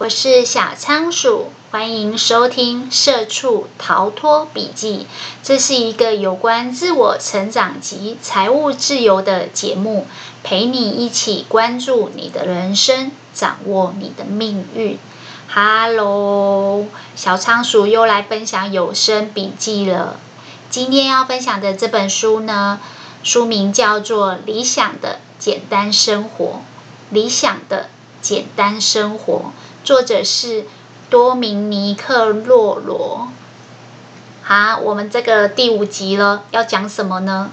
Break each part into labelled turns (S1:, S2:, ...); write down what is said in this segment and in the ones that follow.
S1: 我是小仓鼠，欢迎收听《社畜逃脱笔记》。这是一个有关自我成长及财务自由的节目，陪你一起关注你的人生，掌握你的命运。Hello，小仓鼠又来分享有声笔记了。今天要分享的这本书呢，书名叫做《理想的简单生活》。理想的简单生活。作者是多明尼克·洛罗。好，我们这个第五集了，要讲什么呢？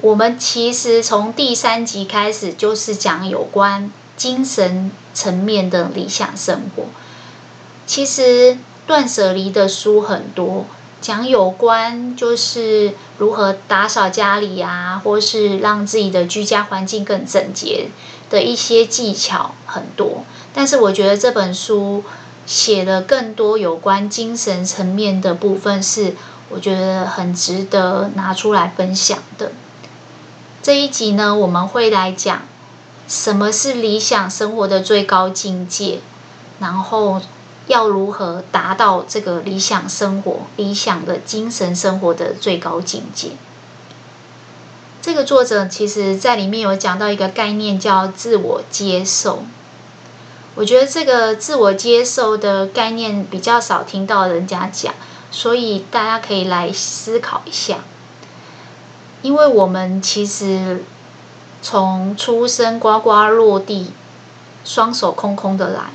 S1: 我们其实从第三集开始就是讲有关精神层面的理想生活。其实断舍离的书很多，讲有关就是如何打扫家里啊，或是让自己的居家环境更整洁的一些技巧很多。但是我觉得这本书写的更多有关精神层面的部分，是我觉得很值得拿出来分享的。这一集呢，我们会来讲什么是理想生活的最高境界，然后要如何达到这个理想生活、理想的精神生活的最高境界。这个作者其实在里面有讲到一个概念，叫自我接受。我觉得这个自我接受的概念比较少听到人家讲，所以大家可以来思考一下。因为我们其实从出生呱呱落地，双手空空的来，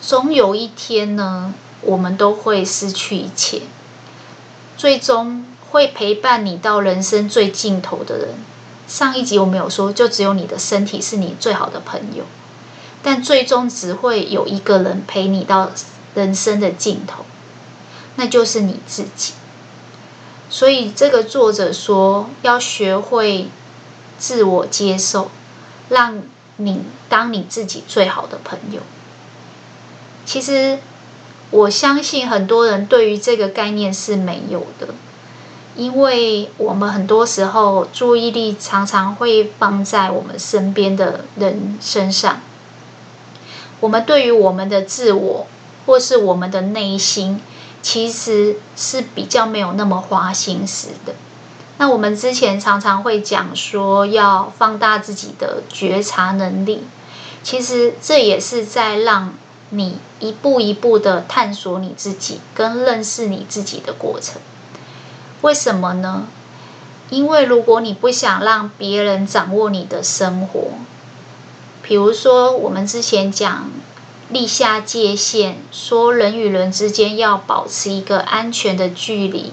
S1: 总有一天呢，我们都会失去一切。最终会陪伴你到人生最尽头的人，上一集我没有说，就只有你的身体是你最好的朋友。但最终只会有一个人陪你到人生的尽头，那就是你自己。所以这个作者说，要学会自我接受，让你当你自己最好的朋友。其实我相信很多人对于这个概念是没有的，因为我们很多时候注意力常常会放在我们身边的人身上。我们对于我们的自我，或是我们的内心，其实是比较没有那么花心思的。那我们之前常常会讲说，要放大自己的觉察能力，其实这也是在让你一步一步的探索你自己，跟认识你自己的过程。为什么呢？因为如果你不想让别人掌握你的生活，比如说，我们之前讲立下界限，说人与人之间要保持一个安全的距离，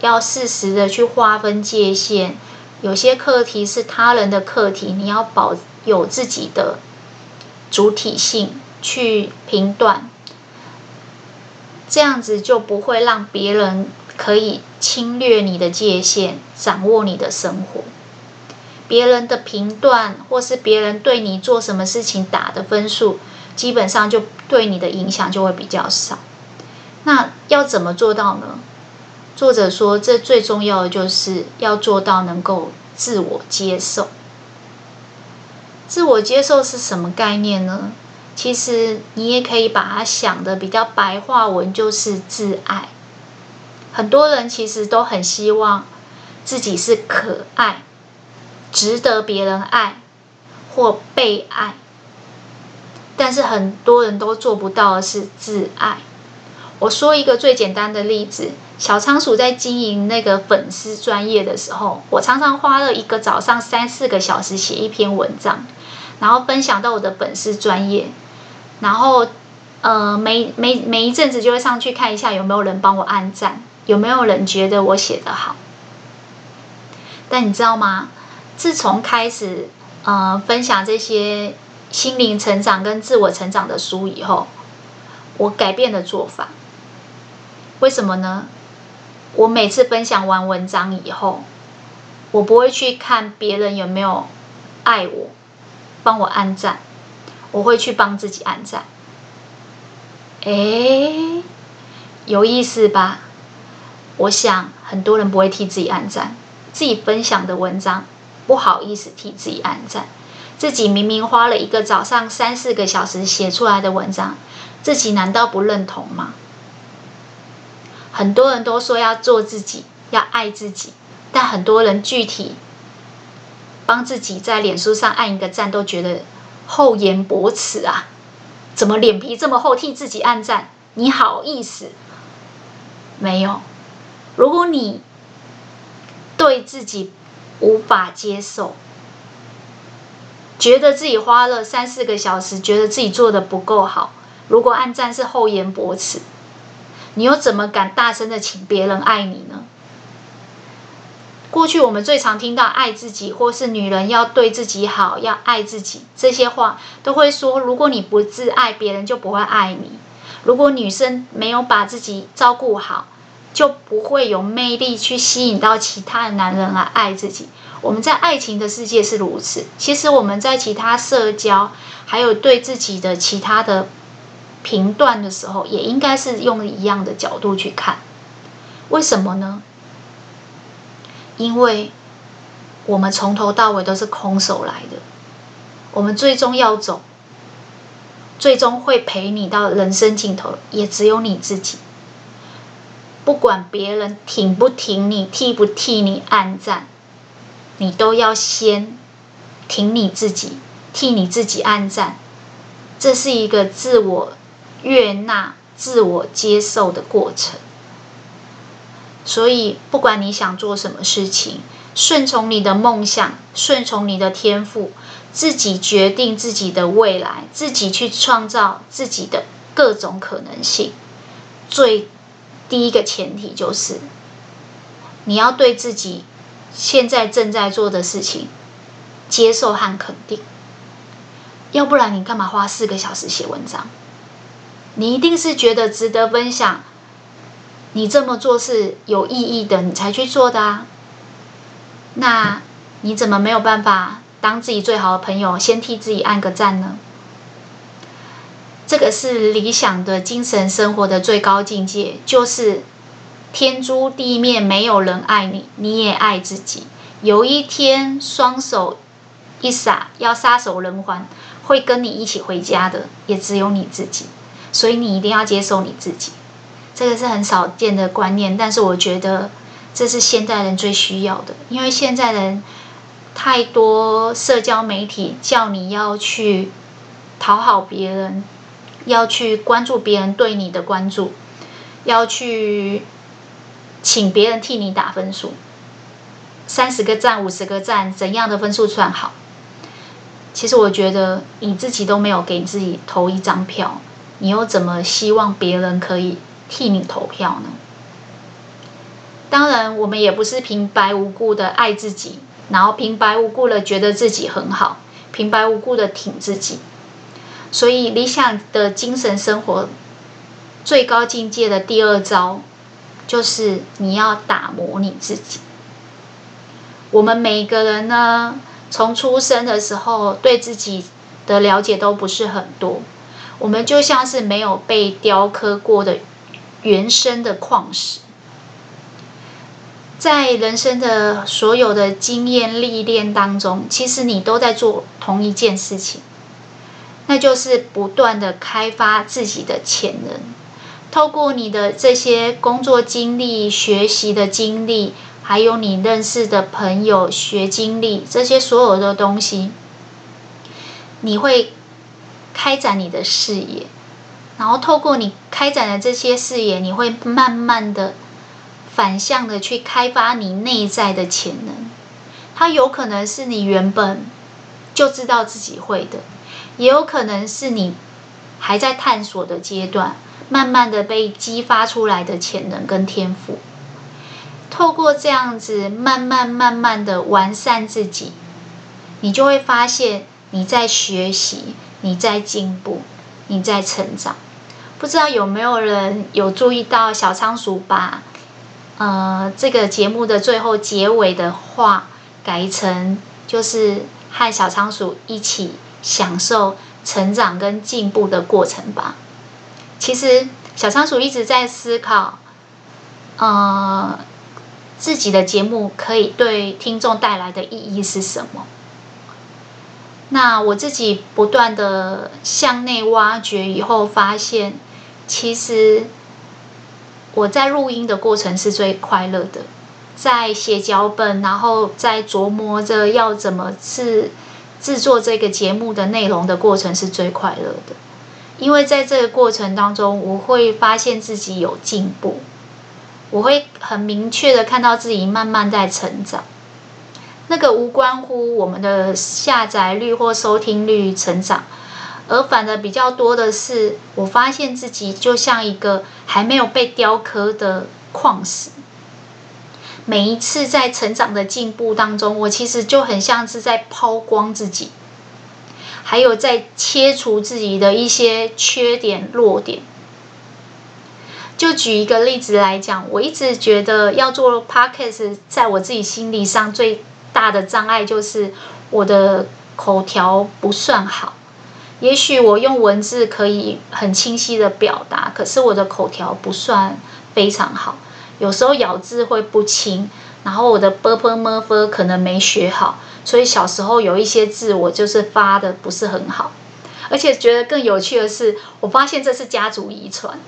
S1: 要适时的去划分界限。有些课题是他人的课题，你要保有自己的主体性去评断，这样子就不会让别人可以侵略你的界限，掌握你的生活。别人的评断，或是别人对你做什么事情打的分数，基本上就对你的影响就会比较少。那要怎么做到呢？作者说，这最重要的就是要做到能够自我接受。自我接受是什么概念呢？其实你也可以把它想的比较白话文，就是自爱。很多人其实都很希望自己是可爱。值得别人爱或被爱，但是很多人都做不到的是自爱。我说一个最简单的例子：小仓鼠在经营那个粉丝专业的时候，我常常花了一个早上三四个小时写一篇文章，然后分享到我的粉丝专业，然后呃每每每一阵子就会上去看一下有没有人帮我按赞，有没有人觉得我写的好。但你知道吗？自从开始呃分享这些心灵成长跟自我成长的书以后，我改变了做法。为什么呢？我每次分享完文章以后，我不会去看别人有没有爱我，帮我按赞，我会去帮自己按赞。诶，有意思吧？我想很多人不会替自己按赞，自己分享的文章。不好意思替自己按赞，自己明明花了一个早上三四个小时写出来的文章，自己难道不认同吗？很多人都说要做自己，要爱自己，但很多人具体帮自己在脸书上按一个赞，都觉得厚颜薄耻啊！怎么脸皮这么厚，替自己按赞？你好意思？没有。如果你对自己无法接受，觉得自己花了三四个小时，觉得自己做的不够好。如果按赞是厚颜薄耻，你又怎么敢大声的请别人爱你呢？过去我们最常听到爱自己，或是女人要对自己好，要爱自己这些话，都会说：如果你不自爱，别人就不会爱你；如果女生没有把自己照顾好，就不会有魅力去吸引到其他的男人来爱自己。我们在爱情的世界是如此，其实我们在其他社交，还有对自己的其他的。评断的时候，也应该是用一样的角度去看。为什么呢？因为我们从头到尾都是空手来的，我们最终要走，最终会陪你到人生尽头，也只有你自己。不管别人挺不挺你，替不替你按赞，你都要先挺你自己，替你自己按赞。这是一个自我。悦纳、自我接受的过程，所以不管你想做什么事情，顺从你的梦想，顺从你的天赋，自己决定自己的未来，自己去创造自己的各种可能性。最第一个前提就是，你要对自己现在正在做的事情接受和肯定，要不然你干嘛花四个小时写文章？你一定是觉得值得分享，你这么做是有意义的，你才去做的啊。那你怎么没有办法当自己最好的朋友，先替自己按个赞呢？这个是理想的精神生活的最高境界，就是天诛地灭，没有人爱你，你也爱自己。有一天双手一撒，要撒手人寰，会跟你一起回家的，也只有你自己。所以你一定要接受你自己，这个是很少见的观念，但是我觉得这是现代人最需要的，因为现在人太多社交媒体叫你要去讨好别人，要去关注别人对你的关注，要去请别人替你打分数，三十个赞、五十个赞，怎样的分数算好？其实我觉得你自己都没有给自己投一张票。你又怎么希望别人可以替你投票呢？当然，我们也不是平白无故的爱自己，然后平白无故的觉得自己很好，平白无故的挺自己。所以，理想的精神生活最高境界的第二招，就是你要打磨你自己。我们每个人呢，从出生的时候对自己的了解都不是很多。我们就像是没有被雕刻过的原生的矿石，在人生的所有的经验历练当中，其实你都在做同一件事情，那就是不断的开发自己的潜能。透过你的这些工作经历、学习的经历，还有你认识的朋友学经历，这些所有的东西，你会。开展你的视野，然后透过你开展的这些视野，你会慢慢的反向的去开发你内在的潜能。它有可能是你原本就知道自己会的，也有可能是你还在探索的阶段，慢慢的被激发出来的潜能跟天赋。透过这样子慢慢慢慢的完善自己，你就会发现你在学习。你在进步，你在成长，不知道有没有人有注意到小仓鼠把，呃，这个节目的最后结尾的话改成，就是和小仓鼠一起享受成长跟进步的过程吧。其实小仓鼠一直在思考，呃，自己的节目可以对听众带来的意义是什么。那我自己不断的向内挖掘以后，发现其实我在录音的过程是最快乐的，在写脚本，然后在琢磨着要怎么是制作这个节目的内容的过程是最快乐的，因为在这个过程当中，我会发现自己有进步，我会很明确的看到自己慢慢在成长。那个无关乎我们的下载率或收听率成长，而反的比较多的是，我发现自己就像一个还没有被雕刻的矿石。每一次在成长的进步当中，我其实就很像是在抛光自己，还有在切除自己的一些缺点弱点。就举一个例子来讲，我一直觉得要做 Podcast，在我自己心理上最大的障碍就是我的口条不算好，也许我用文字可以很清晰的表达，可是我的口条不算非常好，有时候咬字会不清然后我的 bpmf 可能没学好所以小时候有一些字我就是发的不是很好而且觉得更有趣的是我发现这是家族遗传。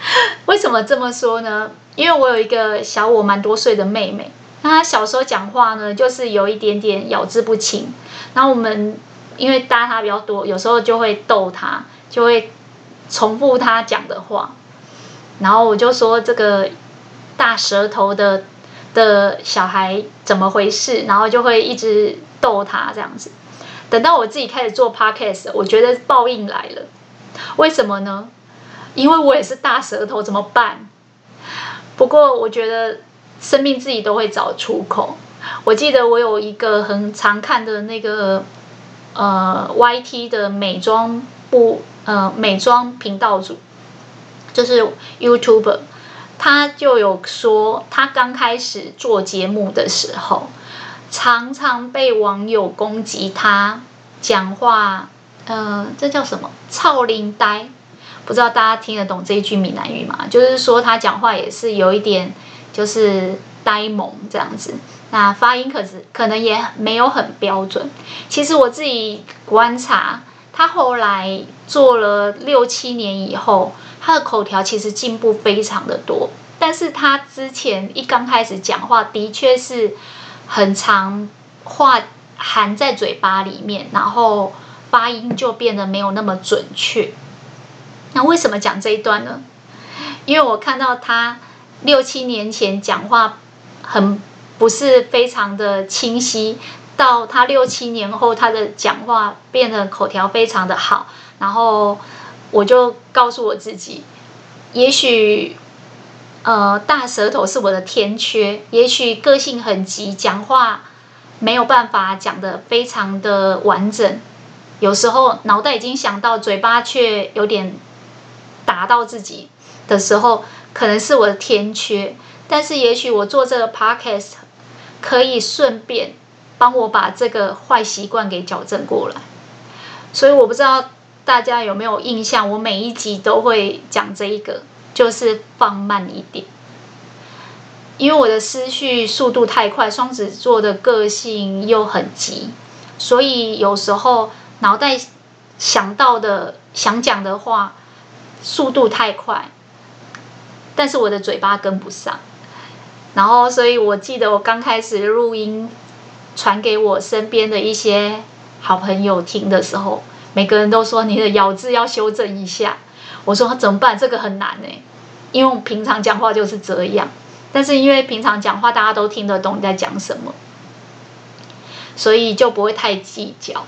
S1: 为什么这么说呢？因为我有一个小我蛮多岁的妹妹那她小时候讲话呢就是有一点点咬字不清然后我们因为搭她比较多有时候就会逗她就会重复她讲的话然后我就说这个大舌头的的小孩怎么回事？然后就会一直逗他这样子。等到我自己开始做 podcast，我觉得报应来了。为什么呢？因为我也是大舌头，怎么办？不过我觉得。生命自己都会找出口。我记得我有一个很常看的那个呃 YT 的美妆部呃美妆频道主，就是 YouTuber，他就有说他刚开始做节目的时候，常常被网友攻击他讲话，呃，这叫什么？臭奶呆，不知道大家听得懂这一句闽南语吗？就是说他讲话也是有一点。就是呆萌这样子，那发音可是可能也没有很标准。其实我自己观察，他后来做了六七年以后，他的口条其实进步非常的多。但是他之前一刚开始讲话，的确是很长话含在嘴巴里面，然后发音就变得没有那么准确。那为什么讲这一段呢？因为我看到他。六七年前讲话很不是非常的清晰，到他六七年后，他的讲话变得口条非常的好，然后我就告诉我自己，也许呃大舌头是我的天缺，也许个性很急，讲话没有办法讲得非常的完整，有时候脑袋已经想到，嘴巴却有点打到自己的时候。可能是我的天缺，但是也许我做这个 podcast 可以顺便帮我把这个坏习惯给矫正过来。所以我不知道大家有没有印象，我每一集都会讲这一个，就是放慢一点，因为我的思绪速度太快，双子座的个性又很急，所以有时候脑袋想到的、想讲的话速度太快。但是我的嘴巴跟不上，然后，所以我记得我刚开始录音，传给我身边的一些好朋友听的时候，每个人都说你的咬字要修正一下。我说怎么办？这个很难呢，因为我平常讲话就是这样。但是因为平常讲话大家都听得懂你在讲什么，所以就不会太计较。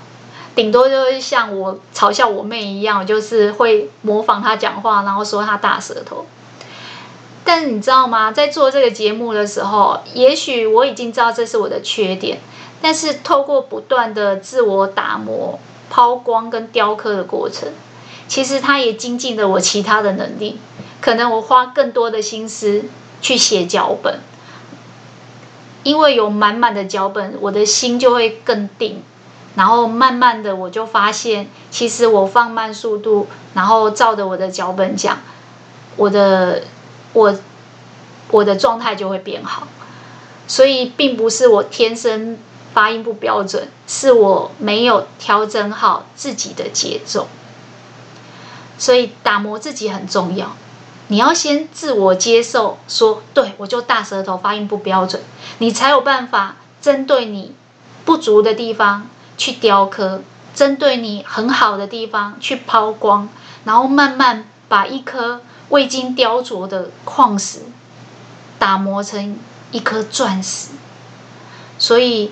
S1: 顶多就是像我嘲笑我妹一样，就是会模仿她讲话，然后说她大舌头。但是你知道吗？在做这个节目的时候，也许我已经知道这是我的缺点，但是透过不断的自我打磨、抛光跟雕刻的过程，其实它也精进了我其他的能力。可能我花更多的心思去写脚本，因为有满满的脚本，我的心就会更定。然后慢慢的，我就发现，其实我放慢速度，然后照着我的脚本讲，我的。我我的状态就会变好，所以并不是我天生发音不标准，是我没有调整好自己的节奏。所以打磨自己很重要，你要先自我接受，说对，我就大舌头，发音不标准，你才有办法针对你不足的地方去雕刻，针对你很好的地方去抛光，然后慢慢把一颗未经雕琢的矿石打磨成一颗钻石。所以，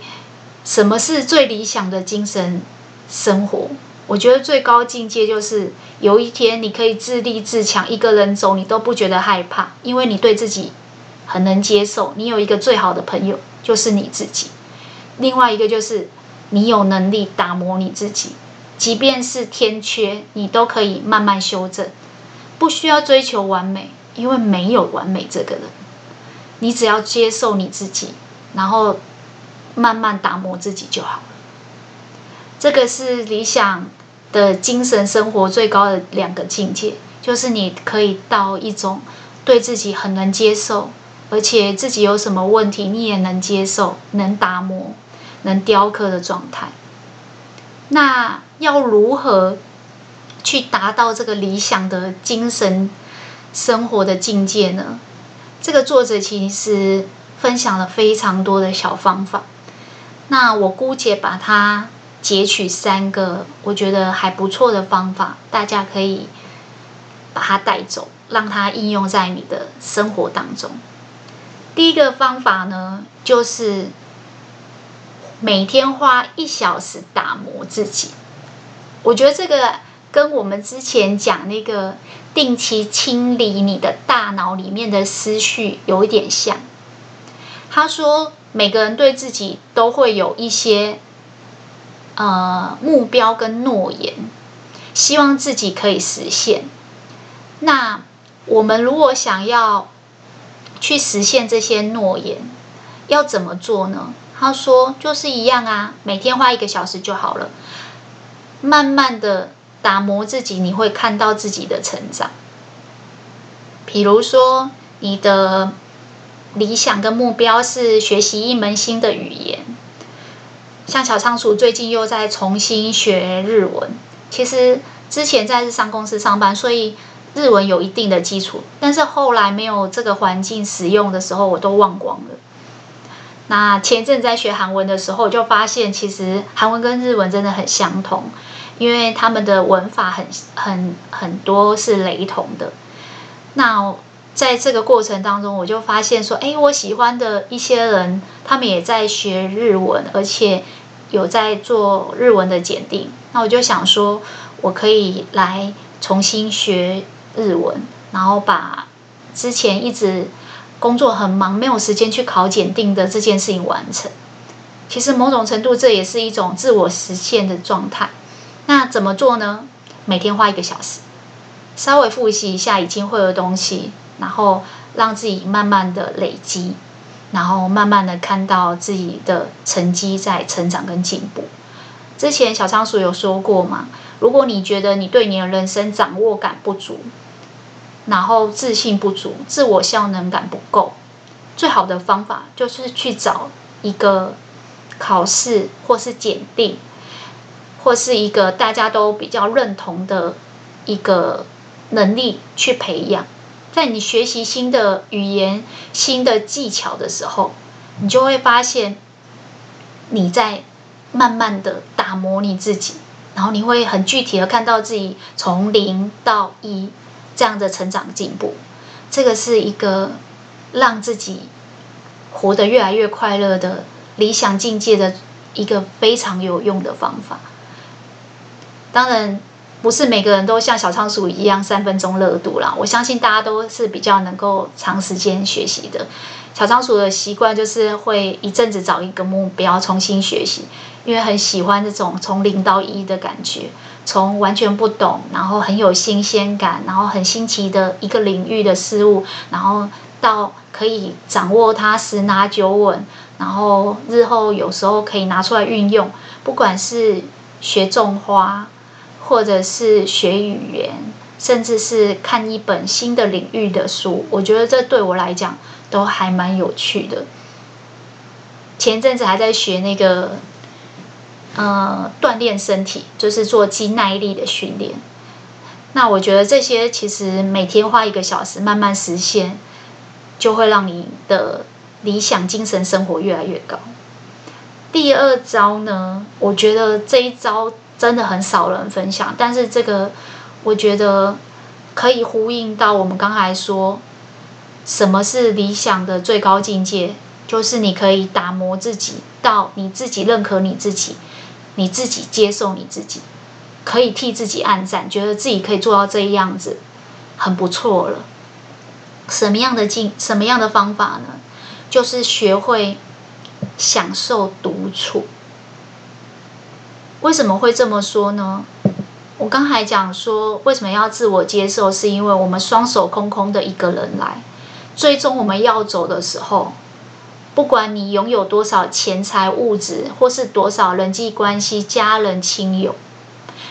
S1: 什么是最理想的精神生活？我觉得最高境界就是有一天你可以自立自强，一个人走你都不觉得害怕，因为你对自己很能接受。你有一个最好的朋友就是你自己，另外一个就是你有能力打磨你自己，即便是天缺，你都可以慢慢修正，不需要追求完美，因为没有完美这个人，你只要接受你自己，然后。慢慢打磨自己就好。这个是理想的精神生活最高的两个境界，就是你可以到一种对自己很能接受，而且自己有什么问题你也能接受、能打磨、能雕刻的状态。那要如何去达到这个理想的精神生活的境界呢？这个作者其实分享了非常多的小方法。那我姑且把它截取三个我觉得还不错的方法，大家可以把它带走，让它应用在你的生活当中。第一个方法呢，就是每天花一小时打磨自己。我觉得这个跟我们之前讲那个定期清理你的大脑里面的思绪有一点像。他说。每个人对自己都会有一些呃目标跟诺言，希望自己可以实现。那我们如果想要去实现这些诺言，要怎么做呢？他说就是一样啊，每天花一个小时就好了，慢慢的打磨自己，你会看到自己的成长。比如说你的。理想跟目标是学习一门新的语言，像小仓鼠最近又在重新学日文。其实之前在日商公司上班，所以日文有一定的基础，但是后来没有这个环境使用的时候，我都忘光了。那前阵在学韩文的时候，就发现其实韩文跟日文真的很相同，因为他们的文法很很很多是雷同的。那在这个过程当中，我就发现说，哎，我喜欢的一些人，他们也在学日文，而且有在做日文的检定。那我就想说，我可以来重新学日文，然后把之前一直工作很忙，没有时间去考检定的这件事情完成。其实某种程度，这也是一种自我实现的状态。那怎么做呢？每天花一个小时，稍微复习一下已经会的东西。然后让自己慢慢的累积，然后慢慢的看到自己的成绩在成长跟进步。之前小仓鼠有说过嘛，如果你觉得你对你的人生掌握感不足，然后自信不足，自我效能感不够，最好的方法就是去找一个考试或是检定，或是一个大家都比较认同的一个能力去培养。在你学习新的语言、新的技巧的时候，你就会发现你在慢慢的打磨你自己，然后你会很具体的看到自己从零到一这样的成长进步。这个是一个让自己活得越来越快乐的理想境界的一个非常有用的方法。当然。不是每个人都像小仓鼠一样三分钟热度啦，我相信大家都是比较能够长时间学习的。小仓鼠的习惯就是会一阵子找一个目标重新学习，因为很喜欢这种从零到一的感觉，从完全不懂，然后很有新鲜感，然后很新奇的一个领域的事物，然后到可以掌握它十拿九稳，然后日后有时候可以拿出来运用，不管是学种花。或者是学语言，甚至是看一本新的领域的书，我觉得这对我来讲都还蛮有趣的。前阵子还在学那个，呃，锻炼身体，就是做肌耐力的训练。那我觉得这些其实每天花一个小时慢慢实现，就会让你的理想精神生活越来越高。第二招呢，我觉得这一招真的很少人分享，但是这个我觉得可以呼应到我们刚才说，什么是理想的最高境界，就是你可以打磨自己到你自己认可你自己，你自己接受你自己。可以替自己暗赞，觉得自己可以做到这样子，很不错了。什么样的境，什么样的方法呢？就是学会享受独处。为什么会这么说呢？我刚才讲说，为什么要自我接受，是因为我们双手空空的一个人来，最终我们要走的时候，不管你拥有多少钱财物质，或是多少人际关系、家人亲友。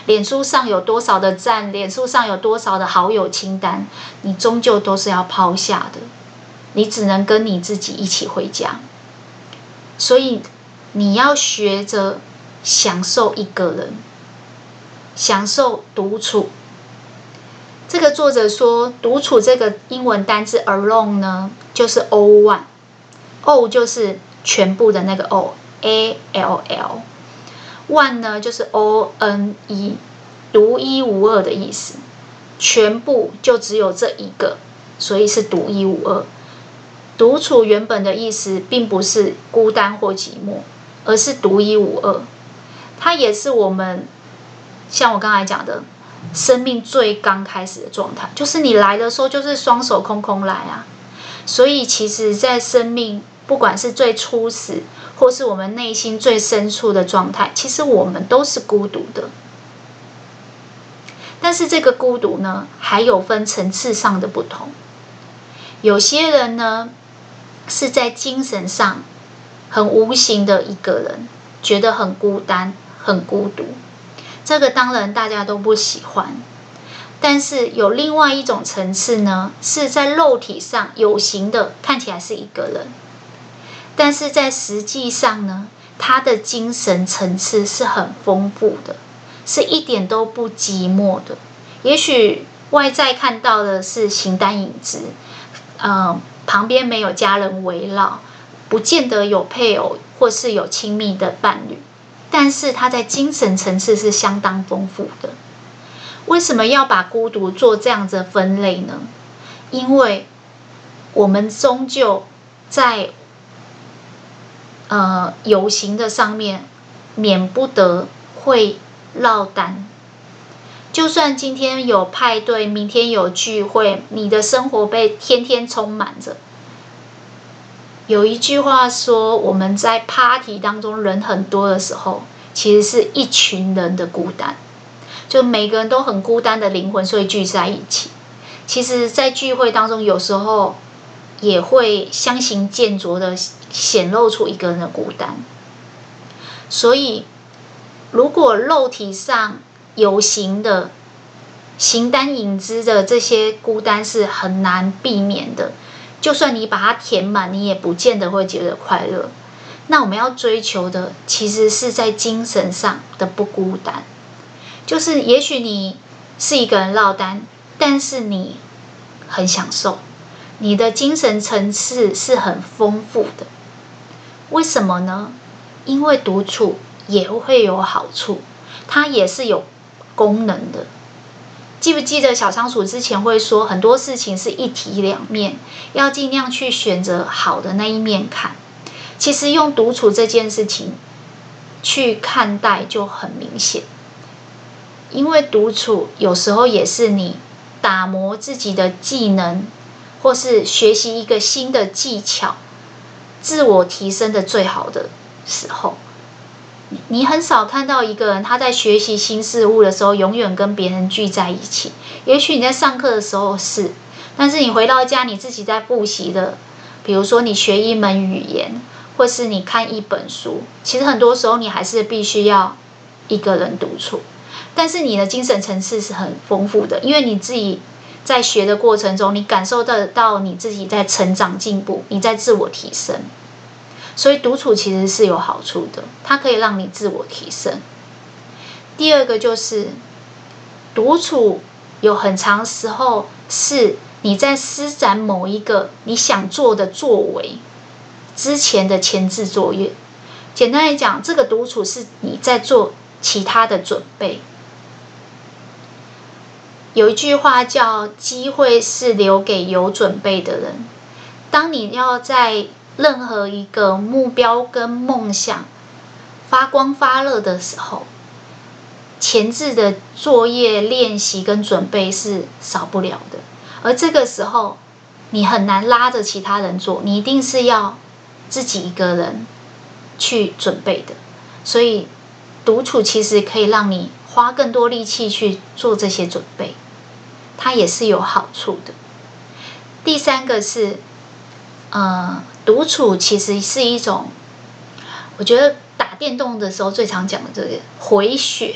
S1: 脸书上有多少的赞，脸书上有多少的好友清单，你终究都是要抛下的。你只能跟你自己一起回家。所以你要学着享受一个人，享受独处。这个作者说，独处这个英文单字 alone 呢，就是 all one，all 就是全部的那个 o，a l l。One 呢，就是 O N E，独一无二的意思，全部就只有这一个，所以是独一无二。独处原本的意思并不是孤单或寂寞，而是独一无二。它也是我们像我刚才讲的，生命最刚开始的状态，就是你来的时候就是双手空空来啊。所以其实，在生命不管是最初始，或是我们内心最深处的状态，其实我们都是孤独的。但是这个孤独呢，还有分层次上的不同。有些人呢，是在精神上很无形的一个人，觉得很孤单、很孤独。这个当然大家都不喜欢。但是有另外一种层次呢，是在肉体上有形的，看起来是一个人。但是在实际上呢，他的精神层次是很丰富的，是一点都不寂寞的。也许外在看到的是形单影只，嗯、呃，旁边没有家人围绕，不见得有配偶或是有亲密的伴侣，但是他在精神层次是相当丰富的。为什么要把孤独做这样子分类呢？因为我们终究在。呃，有形的上面免不得会落单。就算今天有派对，明天有聚会，你的生活被天天充满着。有一句话说，我们在 party 当中人很多的时候，其实是一群人的孤单，就每个人都很孤单的灵魂，所以聚在一起。其实，在聚会当中，有时候也会相形见拙的。显露出一个人的孤单，所以如果肉体上有形的、形单影只的这些孤单是很难避免的，就算你把它填满，你也不见得会觉得快乐。那我们要追求的，其实是在精神上的不孤单，就是也许你是一个人落单，但是你很享受，你的精神层次是很丰富的。为什么呢？因为独处也会有好处，它也是有功能的。记不记得小仓鼠之前会说，很多事情是一体两面，要尽量去选择好的那一面看。其实用独处这件事情去看待就很明显，因为独处有时候也是你打磨自己的技能，或是学习一个新的技巧。自我提升的最好的时候，你很少看到一个人他在学习新事物的时候，永远跟别人聚在一起。也许你在上课的时候是，但是你回到家，你自己在复习的，比如说你学一门语言，或是你看一本书，其实很多时候你还是必须要一个人独处。但是你的精神层次是很丰富的，因为你自己。在学的过程中，你感受得到你自己在成长进步，你在自我提升。所以独处其实是有好处的，它可以让你自我提升。第二个就是独处有很长时候是你在施展某一个你想做的作为之前的前置作业。简单来讲，这个独处是你在做其他的准备。有一句话叫“机会是留给有准备的人”。当你要在任何一个目标跟梦想发光发热的时候，前置的作业练习跟准备是少不了的。而这个时候，你很难拉着其他人做，你一定是要自己一个人去准备的。所以，独处其实可以让你花更多力气去做这些准备。它也是有好处的。第三个是，呃，独处其实是一种，我觉得打电动的时候最常讲的这个回血，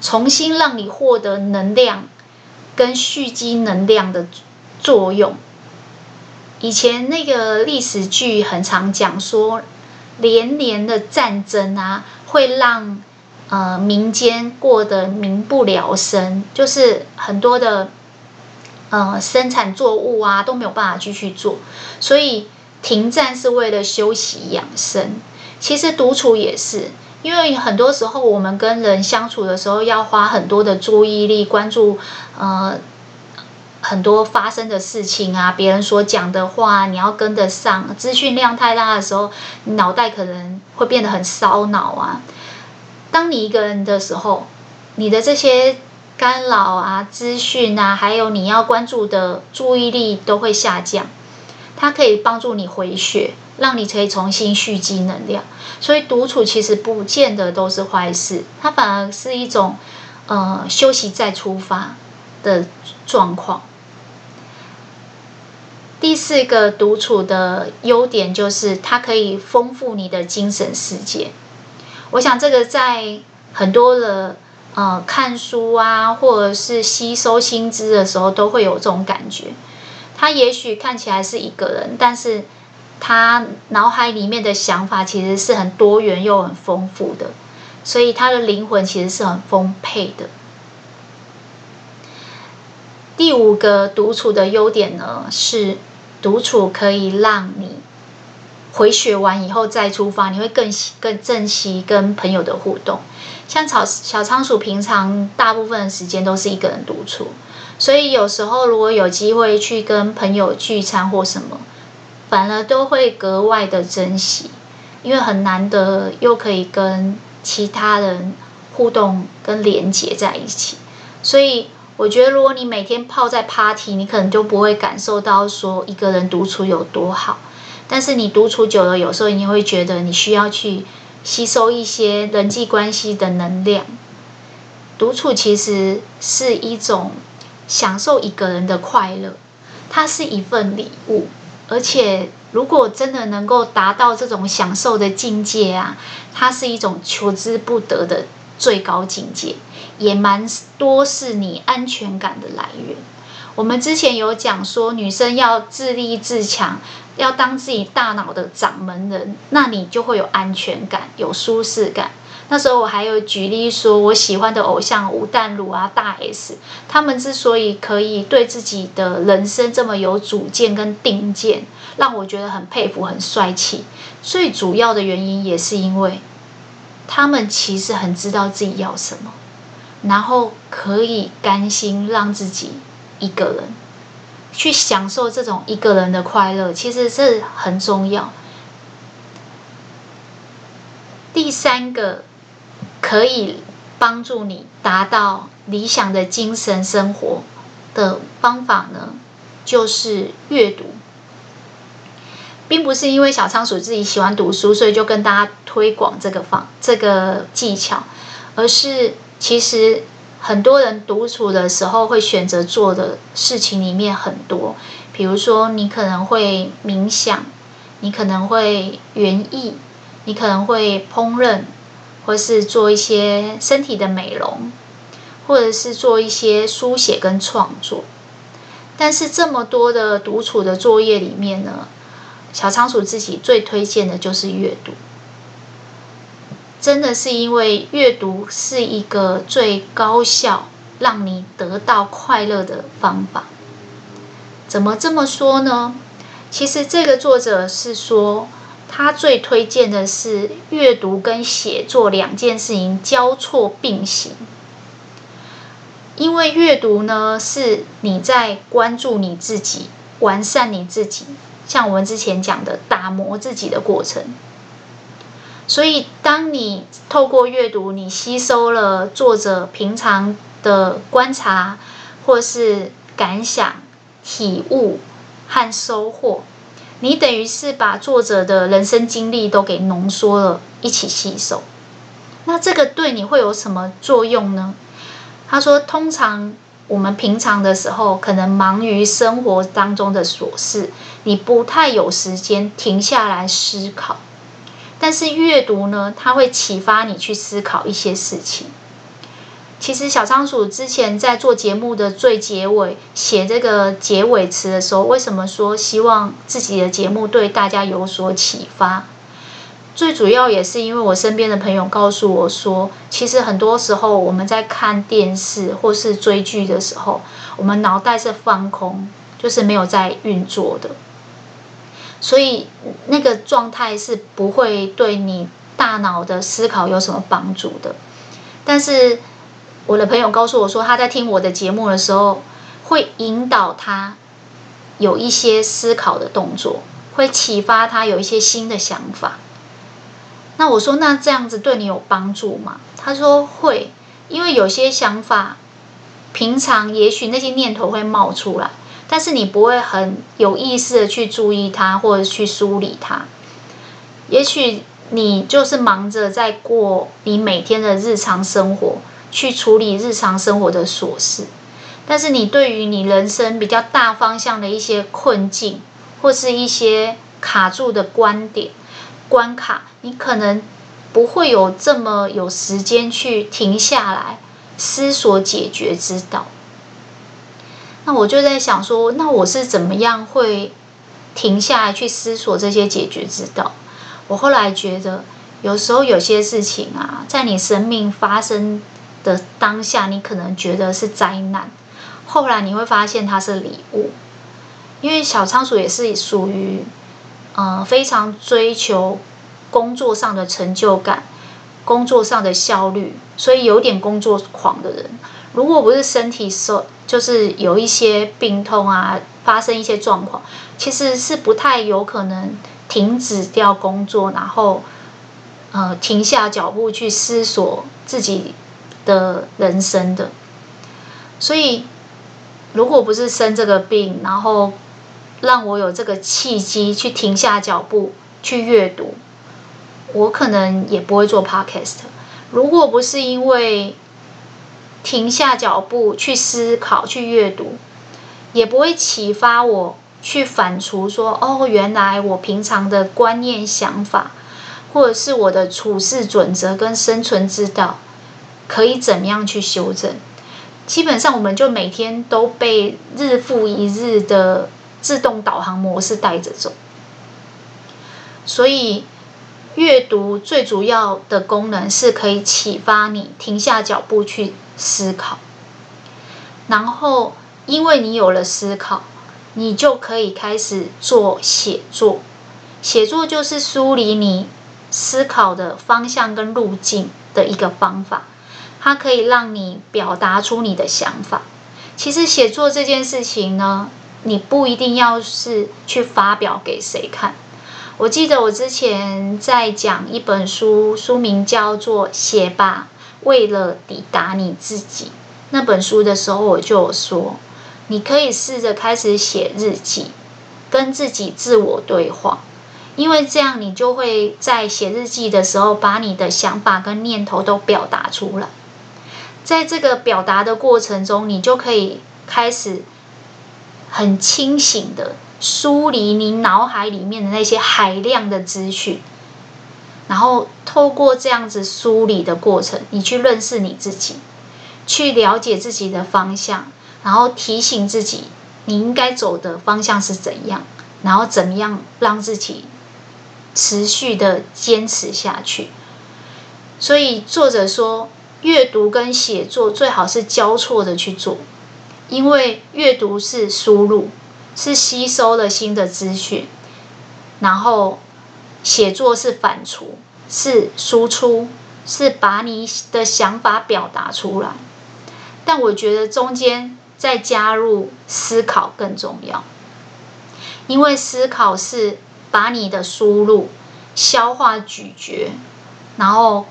S1: 重新让你获得能量跟蓄积能量的作用。以前那个历史剧很常讲说，连年的战争啊，会让。呃，民间过得民不聊生，就是很多的呃生产作物啊都没有办法继续做，所以停战是为了休息养生。其实独处也是，因为很多时候我们跟人相处的时候，要花很多的注意力关注呃很多发生的事情啊，别人所讲的话，你要跟得上。资讯量太大的时候，你脑袋可能会变得很烧脑啊。当你一个人的时候，你的这些干扰啊、资讯啊，还有你要关注的注意力都会下降。它可以帮助你回血，让你可以重新蓄积能量。所以独处其实不见得都是坏事，它反而是一种呃休息再出发的状况。第四个独处的优点就是它可以丰富你的精神世界。我想这个在很多的呃看书啊，或者是吸收新知的时候，都会有这种感觉。他也许看起来是一个人，但是他脑海里面的想法其实是很多元又很丰富的，所以他的灵魂其实是很丰沛的。第五个独处的优点呢，是独处可以让你。回血完以后再出发，你会更更珍惜跟朋友的互动。像草小仓鼠平常大部分的时间都是一个人独处，所以有时候如果有机会去跟朋友聚餐或什么，反而都会格外的珍惜，因为很难得又可以跟其他人互动跟连接在一起。所以我觉得，如果你每天泡在 party，你可能就不会感受到说一个人独处有多好。但是你独处久了，有时候你会觉得你需要去吸收一些人际关系的能量。独处其实是一种享受一个人的快乐，它是一份礼物。而且如果真的能够达到这种享受的境界啊，它是一种求之不得的最高境界，也蛮多是你安全感的来源。我们之前有讲说，女生要自立自强，要当自己大脑的掌门人，那你就会有安全感，有舒适感。那时候我还有举例说，我喜欢的偶像吴淡如啊、大 S，他们之所以可以对自己的人生这么有主见跟定见，让我觉得很佩服、很帅气。最主要的原因也是因为，他们其实很知道自己要什么，然后可以甘心让自己。一个人去享受这种一个人的快乐，其实是很重要。第三个可以帮助你达到理想的精神生活的方法呢，就是阅读，并不是因为小仓鼠自己喜欢读书，所以就跟大家推广这个方这个技巧，而是其实。很多人独处的时候会选择做的事情里面很多，比如说你可能会冥想，你可能会园艺，你可能会烹饪，或是做一些身体的美容，或者是做一些书写跟创作。但是这么多的独处的作业里面呢，小仓鼠自己最推荐的就是阅读。真的是因为阅读是一个最高效让你得到快乐的方法。怎么这么说呢？其实这个作者是说，他最推荐的是阅读跟写作两件事情交错并行。因为阅读呢，是你在关注你自己、完善你自己，像我们之前讲的打磨自己的过程。所以，当你透过阅读，你吸收了作者平常的观察，或是感想、体悟和收获，你等于是把作者的人生经历都给浓缩了，一起吸收。那这个对你会有什么作用呢？他说，通常我们平常的时候，可能忙于生活当中的琐事，你不太有时间停下来思考。但是阅读呢，它会启发你去思考一些事情。其实小仓鼠之前在做节目的最结尾写这个结尾词的时候，为什么说希望自己的节目对大家有所启发？最主要也是因为我身边的朋友告诉我说，其实很多时候我们在看电视或是追剧的时候，我们脑袋是放空，就是没有在运作的。所以那个状态是不会对你大脑的思考有什么帮助的。但是我的朋友告诉我说，他在听我的节目的时候，会引导他有一些思考的动作，会启发他有一些新的想法。那我说，那这样子对你有帮助吗？他说会，因为有些想法，平常也许那些念头会冒出来。但是你不会很有意识的去注意它，或者去梳理它。也许你就是忙着在过你每天的日常生活，去处理日常生活的琐事。但是你对于你人生比较大方向的一些困境，或是一些卡住的观点、关卡，你可能不会有这么有时间去停下来思索解决之道。我就在想说，那我是怎么样会停下来去思索这些解决之道？我后来觉得，有时候有些事情啊，在你生命发生的当下，你可能觉得是灾难，后来你会发现它是礼物。因为小仓鼠也是属于，呃，非常追求工作上的成就感、工作上的效率，所以有点工作狂的人。如果不是身体受，就是有一些病痛啊，发生一些状况，其实是不太有可能停止掉工作，然后呃停下脚步去思索自己的人生的。所以，如果不是生这个病，然后让我有这个契机去停下脚步去阅读，我可能也不会做 podcast。如果不是因为停下脚步去思考、去阅读，也不会启发我去反刍说：“哦，原来我平常的观念、想法，或者是我的处事准则跟生存之道，可以怎么样去修正？”基本上，我们就每天都被日复一日的自动导航模式带着走。所以，阅读最主要的功能是可以启发你停下脚步去。思考，然后因为你有了思考，你就可以开始做写作。写作就是梳理你思考的方向跟路径的一个方法，它可以让你表达出你的想法。其实写作这件事情呢，你不一定要是去发表给谁看。我记得我之前在讲一本书，书名叫做《写吧》。为了抵达你自己那本书的时候，我就说，你可以试着开始写日记，跟自己自我对话，因为这样你就会在写日记的时候，把你的想法跟念头都表达出来。在这个表达的过程中，你就可以开始很清醒的梳理你脑海里面的那些海量的资讯。然后透过这样子梳理的过程，你去认识你自己，去了解自己的方向，然后提醒自己你应该走的方向是怎样，然后怎么样让自己持续的坚持下去。所以作者说，阅读跟写作最好是交错的去做，因为阅读是输入，是吸收了新的资讯，然后写作是反刍，是输出，是把你的想法表达出来。但我觉得中间再加入思考更重要，因为思考是把你的输入消化咀嚼，然后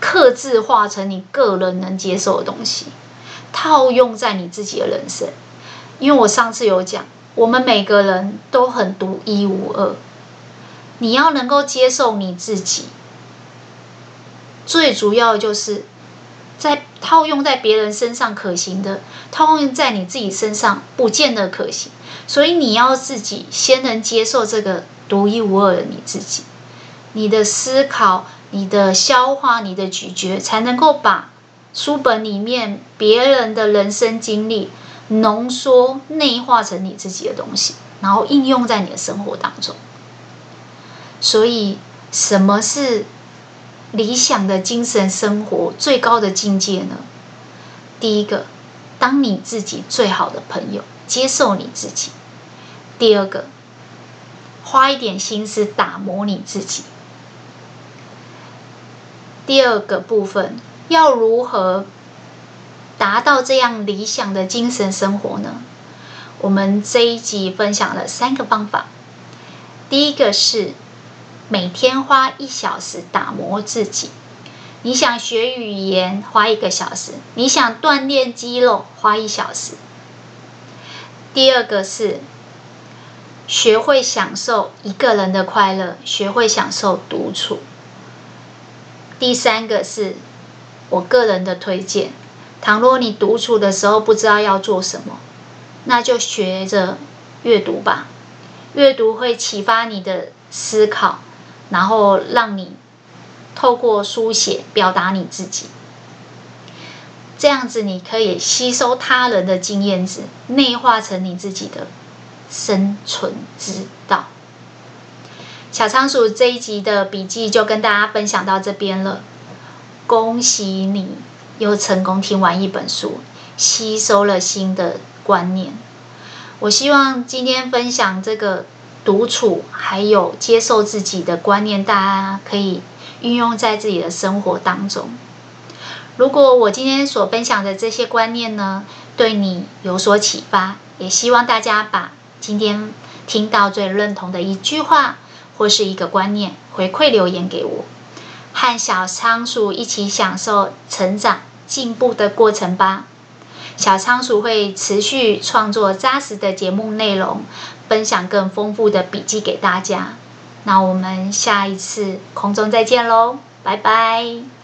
S1: 客制化成你个人能接受的东西，套用在你自己的人生。因为我上次有讲，我们每个人都很独一无二，你要能够接受你自己，最主要就是在。套用在别人身上可行的，套用在你自己身上不见得可行。所以你要自己先能接受这个独一无二的你自己，你的思考、你的消化、你的咀嚼，才能够把书本里面别人的人生经历浓缩、内化成你自己的东西，然后应用在你的生活当中。所以，什么是？理想的精神生活最高的境界呢？第一个，当你自己最好的朋友，接受你自己；第二个，花一点心思打磨你自己。第二个部分，要如何达到这样理想的精神生活呢？我们这一集分享了三个方法。第一个是。每天花一小时打磨自己。你想学语言，花一个小时；你想锻炼肌肉，花一小时。第二个是学会享受一个人的快乐，学会享受独处。第三个是我个人的推荐：倘若你独处的时候不知道要做什么，那就学着阅读吧。阅读会启发你的思考。然后让你透过书写表达你自己，这样子你可以吸收他人的经验值，内化成你自己的生存之道。小仓鼠这一集的笔记就跟大家分享到这边了，恭喜你又成功听完一本书，吸收了新的观念。我希望今天分享这个。独处还有接受自己的观念，大家可以运用在自己的生活当中。如果我今天所分享的这些观念呢，对你有所启发，也希望大家把今天听到最认同的一句话或是一个观念回馈留言给我，和小仓鼠一起享受成长进步的过程吧。小仓鼠会持续创作扎实的节目内容，分享更丰富的笔记给大家。那我们下一次空中再见喽，拜拜。